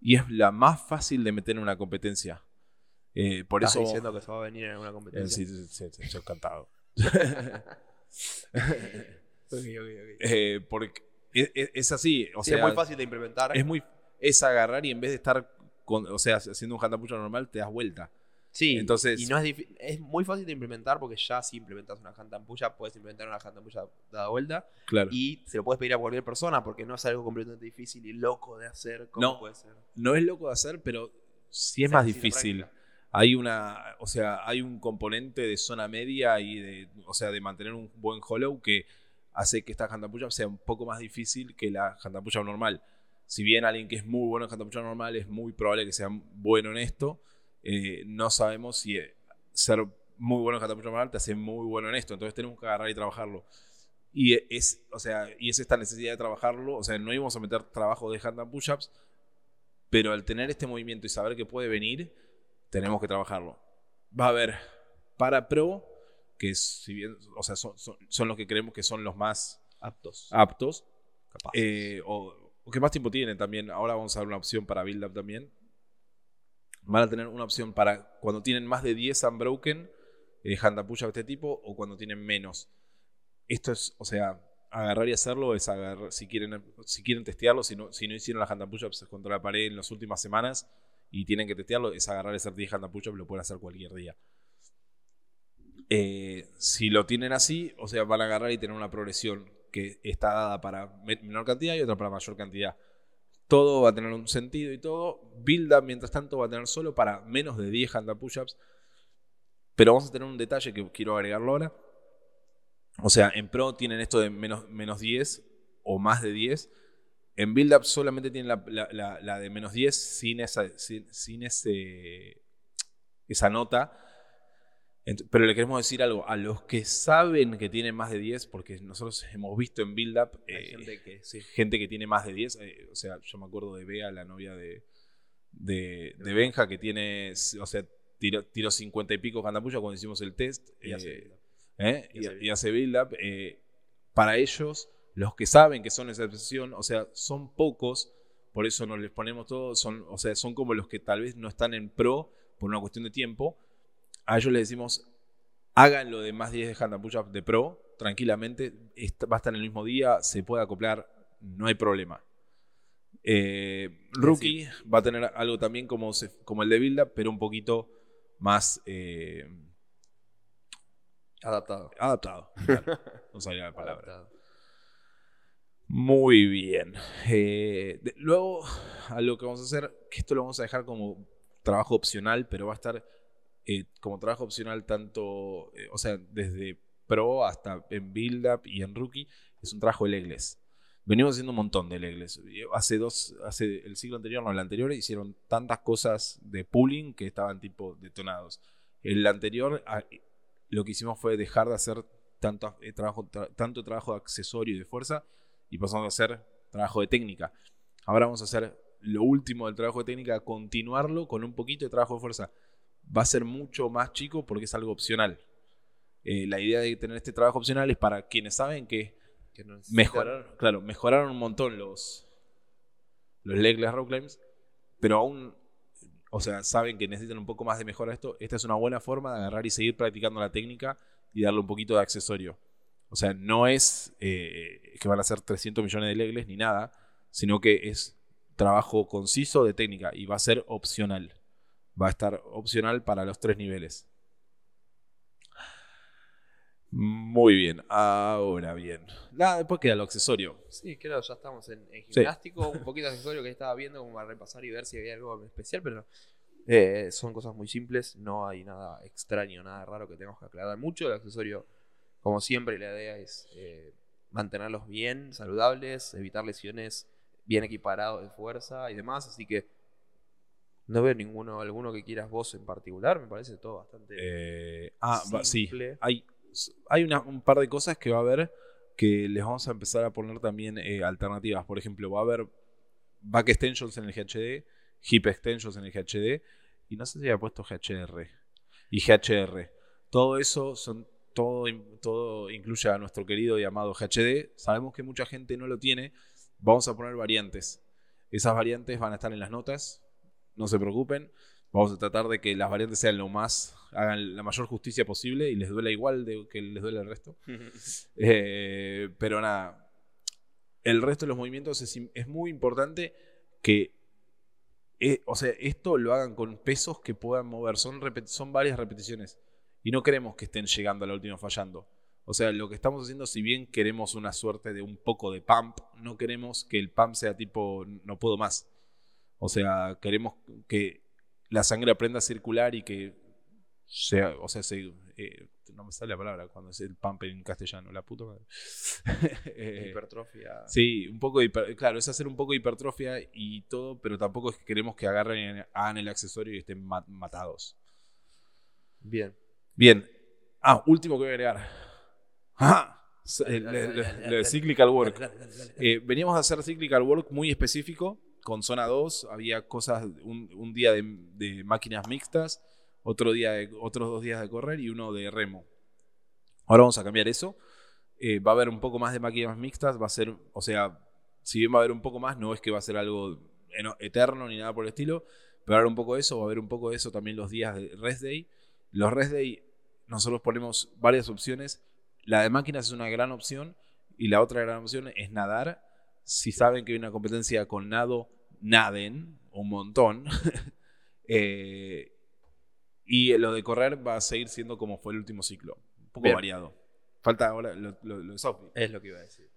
y es la más fácil de meter en una competencia. Eh, por ¿Estás eso... diciendo que se va a venir en alguna Eh, competencia. sí, sí, sí, sí, yo encantado. Ok, ok, ok. Eh, porque es, es- es así, o Sí, sea, es muy fácil de implementar. es muy es agarrar y en vez de estar con, o sea, haciendo un hand and push normal, te das vuelta. Sí, Entonces- y no es, es muy fácil de implementar porque ya si implementas una push puedes implementar una push dada vuelta Claro. y se lo puedes pedir a cualquier persona porque no es algo completamente difícil y loco de hacer como No. puede ser. No es loco de hacer, pero sí es más difícil. Hay una, o sea, hay un componente de zona media y de, o sea, de mantener un buen hollow que hace que esta push-up sea un poco más difícil que la push-up normal. Si bien alguien que es muy bueno en push-up normal es muy probable que sea bueno en esto, eh, no sabemos si eh, ser muy bueno en push-up normal te hace muy bueno en esto. Entonces tenemos que agarrar y trabajarlo. Y es, o sea, y es esta necesidad de trabajarlo. O sea, no íbamos a meter trabajo de hand and push-ups, pero al tener este movimiento y saber que puede venir, tenemos que trabajarlo. Va a haber para pro, que si bien, o sea, son, son- son los que creemos que son los más Aptos. aptos, eh, o, o que más tiempo tienen también. Ahora vamos a dar una opción para build up también. Van a tener una opción para cuando tienen más de 10 unbroken, eh, hand and push de este tipo, o cuando tienen menos. Esto es, o sea, agarrar y hacerlo es agarrar, si quieren, si quieren testearlo, si no, si no hicieron la hand and push ups contra la pared en las últimas semanas y tienen que testearlo, es agarrar y hacer 10 hand and push ups, lo pueden hacer cualquier día. Eh, si lo tienen así, o sea, van a agarrar y tener una progresión que está dada para me- menor cantidad y otra para mayor cantidad. Todo va a tener un sentido y todo. Build up, mientras tanto, va a tener solo para menos de 10 hand and push-ups. Pero vamos a tener un detalle que quiero agregarlo ahora. O sea, en Pro tienen esto de menos, menos 10 o más de 10. En Build Up solamente tienen la, la- la- la de menos 10 sin esa, sin, sin ese, esa nota. Pero le queremos decir algo a los que saben que tienen más de 10, porque nosotros hemos visto en Build Up eh, gente que sí. gente que tiene más de 10. eh, o sea, yo me acuerdo de Bea, la novia de, de, de Benja, que tiene, o sea, tiró, tiró 50 y pico candapulla cuando hicimos el test. Y eh, hace- ¿eh? y y hace build up. eh, para ellos, los que saben que son esa excepción, o sea, son pocos, por eso nos les ponemos todos, son, o sea, son como los que tal vez no están en pro por una cuestión de tiempo. A ellos les decimos, hagan lo de más 10 de hand and push up de pro, tranquilamente, va a estar en el mismo día, se puede acoplar, no hay problema. Eh, rookie va a tener algo también como, se- como el de build up, pero un poquito más eh, Adaptado. adaptado. Claro, no salía la palabra. Adaptado. Muy bien. Eh, luego, a lo que vamos a hacer, que esto lo vamos a dejar como trabajo opcional, pero va a estar eh, como trabajo opcional tanto, eh, o sea, desde Pro hasta en Build Up y en Rookie, es un trabajo de legless. Venimos haciendo un montón de legless. Hace dos, hace el siglo anterior, no, el anterior, hicieron tantas cosas de pooling que estaban tipo detonados. El anterior, a- lo que hicimos fue dejar de hacer tanto, trabajo, tra- tanto trabajo de accesorio y de fuerza y pasamos a hacer trabajo de técnica. Ahora vamos a hacer lo último del trabajo de técnica, continuarlo con un poquito de trabajo de fuerza. Va a ser mucho más chico porque es algo opcional. Eh, la idea de tener este trabajo opcional es para quienes saben que Que no necesitan- mejoraron, claro, mejoraron un montón los, los legless rock climbs, pero aún, o sea, saben que necesitan un poco más de mejora esto. Esta es una buena forma de agarrar y seguir practicando la técnica y darle un poquito de accesorio. O sea, no es eh, que van a ser 300 millones de legless ni nada, sino que es trabajo conciso de técnica y va a ser opcional. Va a estar opcional para los tres niveles. Muy bien, ahora bien. Nada, después queda lo accesorio. Sí, creo que ya estamos en, en gimnástico, un poquito de accesorio que estaba viendo como para repasar y ver si había algo especial, pero eh, son cosas muy simples, no hay nada extraño, nada raro que tengamos que aclarar mucho. El accesorio, como siempre, la idea es eh, mantenerlos bien, saludables, evitar lesiones, bien equiparados de fuerza y demás, así que no veo ninguno, alguno que quieras vos en particular, me parece todo bastante eh, ah, sí, hay hay un par de cosas que va a haber que les vamos a empezar a poner también eh, alternativas. Por ejemplo, va a haber back extensions en el GHD, hip extensions en el GHD, y no sé si había puesto GHR y GHR. Todo eso son todo, todo incluye a nuestro querido y amado GHD. Sabemos que mucha gente no lo tiene. Vamos a poner variantes. Esas variantes van a estar en las notas. No se preocupen. Vamos a tratar de que las variantes sean lo más, hagan la mayor justicia posible y les duela igual de que les duele el resto. Eh, pero nada, el resto de los movimientos es, muy importante que, eh, o sea, esto lo hagan con pesos que puedan mover. Son, son varias repeticiones y no queremos que estén llegando a la última fallando. O sea, lo que estamos haciendo, si bien queremos una suerte de un poco de pump, no queremos que el pump sea tipo no puedo más. O sea, queremos que la sangre aprenda a circular y que sea, o sea, se, eh, no me sale la palabra cuando es el pump en castellano, la puta madre. Eh, hipertrofia. Sí, un poco, claro, es hacer un poco de hipertrofia y todo, pero tampoco es que queremos que agarren, hagan el accesorio y estén matados. Bien. Bien. Ah, último que voy a agregar. Ah, cyclical work. Eh, veníamos a hacer cyclical work muy específico con zona 2 había cosas, un, día de, máquinas mixtas, otro día otros dos días de correr y uno de remo. Ahora vamos a cambiar eso. Eh, va a haber un poco más de máquinas mixtas, va a ser, o sea, si bien va a haber un poco más, no es que va a ser algo eterno ni nada por el estilo, pero va a haber un poco de eso, va a haber un poco de eso también los días de rest day. Los rest day nosotros ponemos varias opciones. La de máquinas es una gran opción y la otra gran opción es nadar si saben que hay una competencia con nado, naden un montón. Eh, y lo de correr va a seguir siendo como fue el último ciclo, un poco variado. Falta ahora lo, de Sophie. Es lo que iba a decir.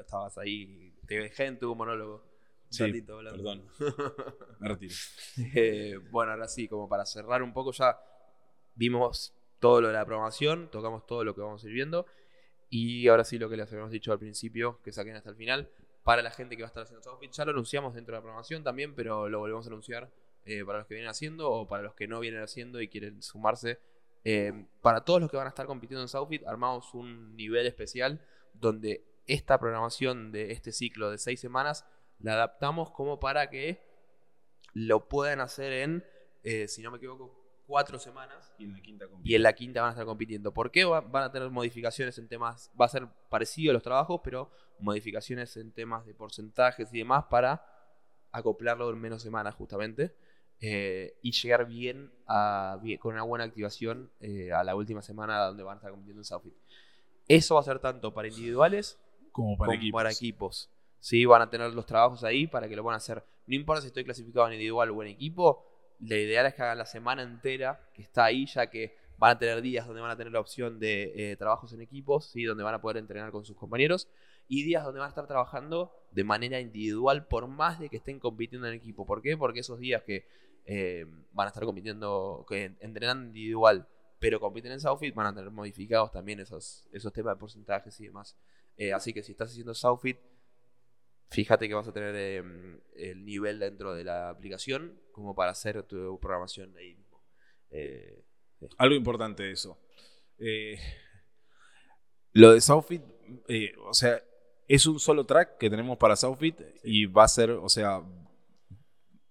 estabas ahí, te dejé en tu monólogo. Sí, perdón. Me retiro. Eh, bueno, ahora sí, como para cerrar un poco, ya vimos todo lo de la programación, tocamos todo lo que vamos a ir viendo. Y ahora sí, lo que les habíamos dicho al principio, que saquen hasta el final. Para la gente que va a estar haciendo outfit, ya lo anunciamos dentro de la programación también, pero lo volvemos a anunciar eh, para los que vienen haciendo o para los que no vienen haciendo y quieren sumarse. Eh, para todos los que van a estar compitiendo en Southfit, armamos un nivel especial donde esta programación de este ciclo de seis semanas la adaptamos como para que lo puedan hacer en, eh, si no me equivoco, cuatro semanas. Y en la quinta, y en la quinta van a estar compitiendo. ¿Por qué? Van a tener modificaciones en temas, va a ser parecido a los trabajos, pero modificaciones en temas de porcentajes y demás para acoplarlo en menos semanas justamente. Eh, y llegar bien, a, con una buena activación eh, a la última semana donde van a estar compitiendo en Southfit. Eso va a ser tanto para individuales como para equipos. Para equipos. Sí, van a tener los trabajos ahí para que lo puedan hacer. No importa si estoy clasificado en individual o en equipo, la ideal es que hagan la semana entera que está ahí, ya que van a tener días donde van a tener la opción de eh, trabajos en equipos, ¿sí? donde van a poder entrenar con sus compañeros, y días donde van a estar trabajando de manera individual, por más de que estén compitiendo en equipo. ¿Por qué? Porque esos días que eh, van a estar compitiendo, que entrenan individual, pero compiten en Southfit, van a tener modificados también esos, esos temas de porcentajes y demás. Eh, así que si estás haciendo Southfit, fíjate que vas a tener em, el nivel dentro de la aplicación como para hacer tu programación ahí mismo. Eh, Algo importante eso. Eh, lo de Southfit, eh, o sea, es un solo track que tenemos para Southfit y va a ser, o sea,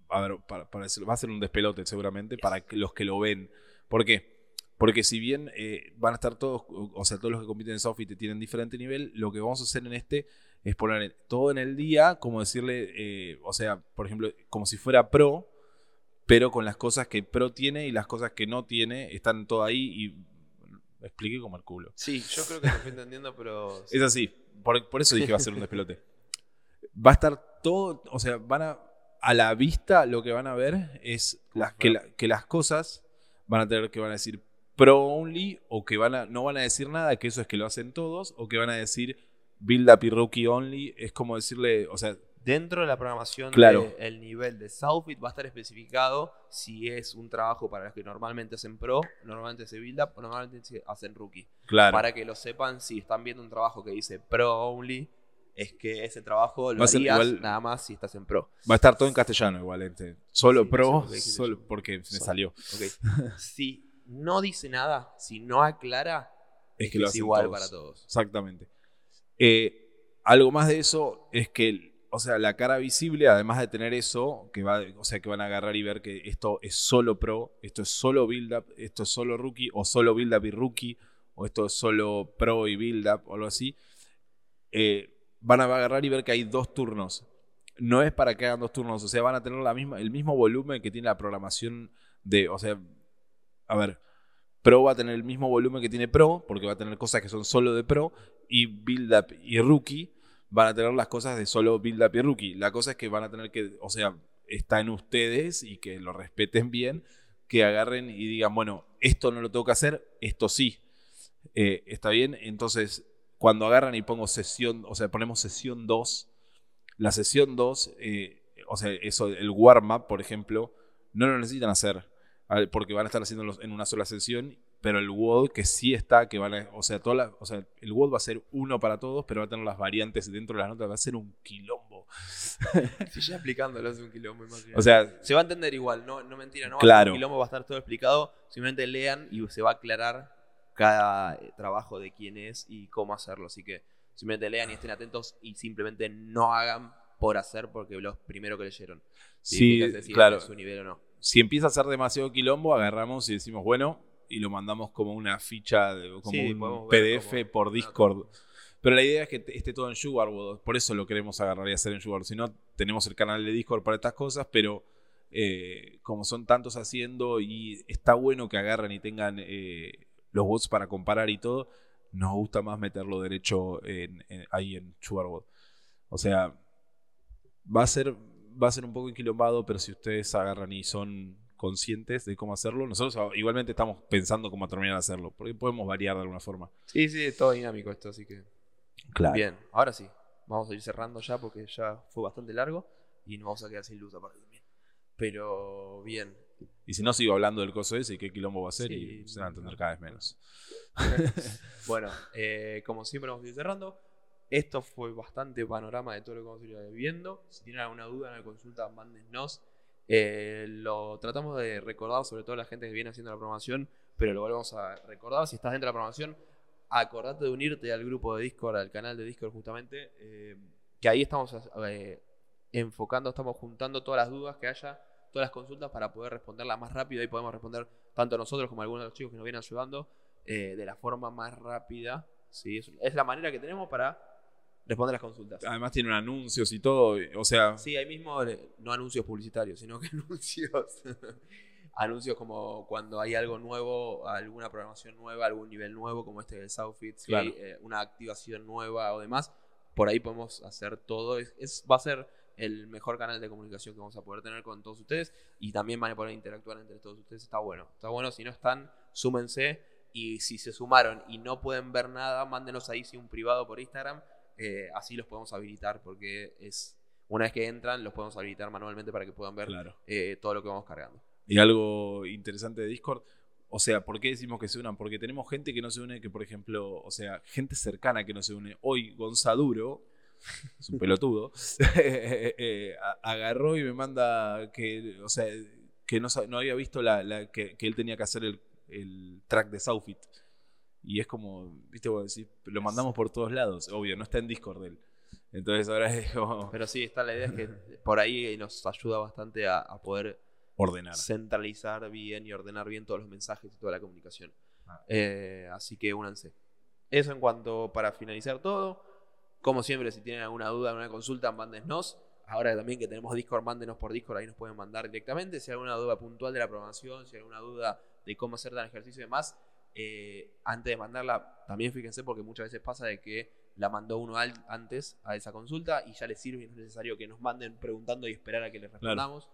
a ver, para, va a ser un despelote seguramente para los que lo ven. ¿Por qué? Porque si bien van a estar todos, o sea, todos los que compiten en Southfit tienen diferente nivel, lo que vamos a hacer en este es poner todo en el día, como decirle, eh, o sea, por ejemplo, como si fuera pro, pero con las cosas que pro tiene y las cosas que no tiene están todo ahí y expliqué como el culo. Sí, yo creo que lo estoy entendiendo, pero... Es así, por, eso dije que va a ser un despelote. Va a estar todo, o sea, van a, a la vista lo que van a ver es las, que, que las cosas van a tener que van a decir pro only o que van a, no van a decir nada, que eso es que lo hacen todos, o que van a decir build up y rookie only. Es como decirle, o sea, Dentro de la programación, Claro. el nivel de Southfit va a estar especificado si es un trabajo para los que normalmente hacen pro, normalmente se build up o normalmente hacen rookie. claro. Para que lo sepan, si están viendo un trabajo que dice pro only, es que ese trabajo lo harías igual- nada más si estás en pro. Va a estar todo en castellano igual. este. Solo Sí, pro, que solo yo. porque me Solo. salió. Ok. si no dice nada, si no aclara, Es es, que lo es igual todos. para todos. Exactamente. Eh, algo más de eso es que, o sea, la cara visible, además de tener eso, que va, o sea, que van a agarrar y ver que esto es solo pro, esto es solo build up, esto es solo rookie, o solo build up y rookie, o esto es solo pro y build up, o algo así. eh, van a agarrar y ver que hay dos turnos. No es para que hagan dos turnos, o sea, van a tener la misma, el mismo volumen que tiene la programación de, o sea, a ver, Pro va a tener el mismo volumen que tiene Pro, porque va a tener cosas que son solo de Pro, y Build Up y Rookie van a tener las cosas de solo Build Up y Rookie. La cosa es que van a tener que, o sea, está en ustedes y que lo respeten bien, que agarren y digan, bueno, esto no lo tengo que hacer, esto sí. Eh, ¿Está bien? Entonces, cuando agarran y pongo sesión, o sea, ponemos sesión 2, la sesión 2, eh, o sea, eso, el warm-up, por ejemplo, no lo necesitan hacer, porque van a estar haciéndolo en una sola sesión, pero el WOD que sí está, que van a, o sea, toda la- o sea, el WOD va a ser uno para todos, pero va a tener las variantes dentro de las notas, va a ser un quilombo. Si ya explicándolo es un quilombo, imagínate. O sea, se va a entender igual, no, no mentira, no Claro. un quilombo, va a estar todo explicado. Simplemente lean y se va a aclarar cada eh, trabajo de quién es y cómo hacerlo. Así que simplemente lean y estén atentos y simplemente no hagan por hacer porque los primero que leyeron. sí, si claro. su nivel o no. Si empieza a ser demasiado quilombo, agarramos y decimos, bueno, y lo mandamos como una ficha, de- como Sí, un PDF por Discord. Pero la idea es que esté todo en Sugarwood. Por eso lo queremos agarrar y hacer en Sugarwood. Si no, tenemos el canal de Discord para estas cosas, pero eh, como son tantos haciendo y está bueno que agarren y tengan eh, los bots para comparar y todo, nos gusta más meterlo derecho en- en- ahí en Sugarwood. O sea, va a ser va a ser un poco enquilombado, pero si ustedes agarran y son conscientes de cómo hacerlo, nosotros igualmente estamos pensando cómo terminar de hacerlo, porque podemos variar de alguna forma. Sí, sí, es todo dinámico esto, así que. Claro. Bien, ahora sí. Vamos a ir cerrando ya porque ya fue bastante largo y nos vamos a quedar sin luz aparte también. Pero bien. Y si no, sigo hablando del coso ese y qué quilombo va a ser Sí. y se van a entender cada vez menos. Bueno, eh, como siempre vamos a ir cerrando. Esto fue bastante panorama de todo lo que vamos a ir viendo. Si tienen alguna duda en la consulta, mándennos. Eh, lo tratamos de recordar, sobre todo la gente que viene haciendo la programación, pero lo volvemos a recordar. Si estás dentro de la programación, acordate de unirte al grupo de Discord, al canal de Discord justamente, eh, que ahí estamos eh, enfocando, estamos juntando todas las dudas que haya, todas las consultas para poder responderlas más rápido y podemos responder tanto nosotros como algunos de los chicos que nos vienen ayudando de la forma más rápida. ¿sí? Es la manera que tenemos para responder las consultas. Además tienen anuncios y todo, o sea, Sí, ahí mismo eh, no anuncios publicitarios, sino que anuncios. anuncios como cuando hay algo nuevo, alguna programación nueva, algún nivel nuevo, como este del Southfit, si Claro. eh, una activación nueva o demás. Por ahí podemos hacer todo. Es, es- va a ser el mejor canal de comunicación que vamos a poder tener con todos ustedes y también van a poder interactuar entre todos ustedes. Está bueno. Está bueno. Si no están, súmense. Y si se sumaron y no pueden ver nada, mándenos ahí sí, un privado por Instagram. Eh, así los podemos habilitar porque es una vez que entran los podemos habilitar manualmente para que puedan ver claro. eh, todo lo que vamos cargando. Y algo interesante de Discord, o sea, ¿por qué decimos que se unan? Porque tenemos gente que no se une, que por ejemplo, o sea, gente cercana que no se une. Hoy Gonzaduro, es un pelotudo, eh, agarró y me manda que, o sea, que no, había visto la, la- que, que él tenía que hacer el, el track de Southfit. Y es como, viste, vos decís, lo mandamos por todos lados, obvio, no está en Discord él. Entonces ahora es como Pero sí, está la idea es que por ahí nos ayuda bastante a, a poder ordenar. centralizar bien y ordenar bien todos los mensajes y toda la comunicación. Ah. Eh, así que únanse. Eso en cuanto para finalizar todo. Como siempre, si tienen alguna duda, alguna consulta, mándenos. Ahora también que tenemos Discord, mándenos por Discord, ahí nos pueden mandar directamente. Si hay alguna duda puntual de la programación, si hay alguna duda de cómo hacer tal ejercicio y demás, eh, antes de mandarla, también fíjense porque muchas veces pasa de que la mandó uno al- antes a esa consulta y ya les sirve y no es necesario que nos manden preguntando y esperar a que les respondamos.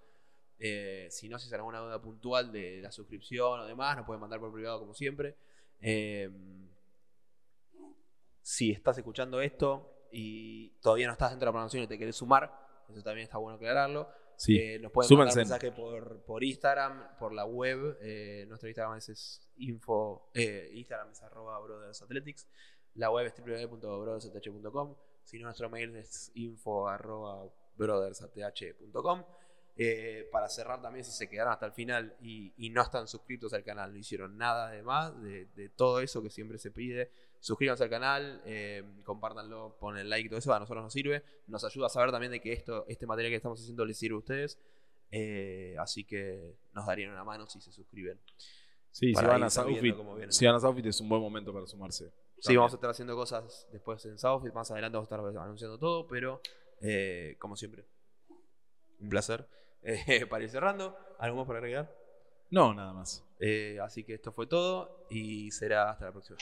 Eh, si no, si es alguna duda puntual de la suscripción o demás, nos pueden mandar por privado como siempre. Eh, si estás escuchando esto y todavía no estás dentro de la programación y te querés sumar, eso también está bueno aclararlo. Sí. Eh, nos pueden súmense. mandar mensaje por, por Instagram, por la web. eh, nuestro Instagram es, es info. eh, Instagram es arroba Brothers Athletics. La web es www.brothersath.com. Si no, nuestro mail es info arroba brothersath.com. Para cerrar también, si se quedaron hasta el final y, y no están suscritos al canal, no hicieron nada de más de, de todo eso que siempre se pide, suscríbanse al canal, eh, compártanlo, ponen like, todo eso a nosotros nos sirve. Nos ayuda a saber también de que esto, este material que estamos haciendo les sirve a ustedes. Eh, así que nos darían una mano si se suscriben. Sí, si van, a Southfit, si van a Southfit es un buen momento para sumarse. Sí, vamos a estar haciendo cosas después en Southfit, más adelante vamos a estar anunciando todo, pero eh, como siempre, un placer. Eh, para ir cerrando, ¿algo más para agregar? No, nada más. Eh, así que esto fue todo y será hasta la próxima.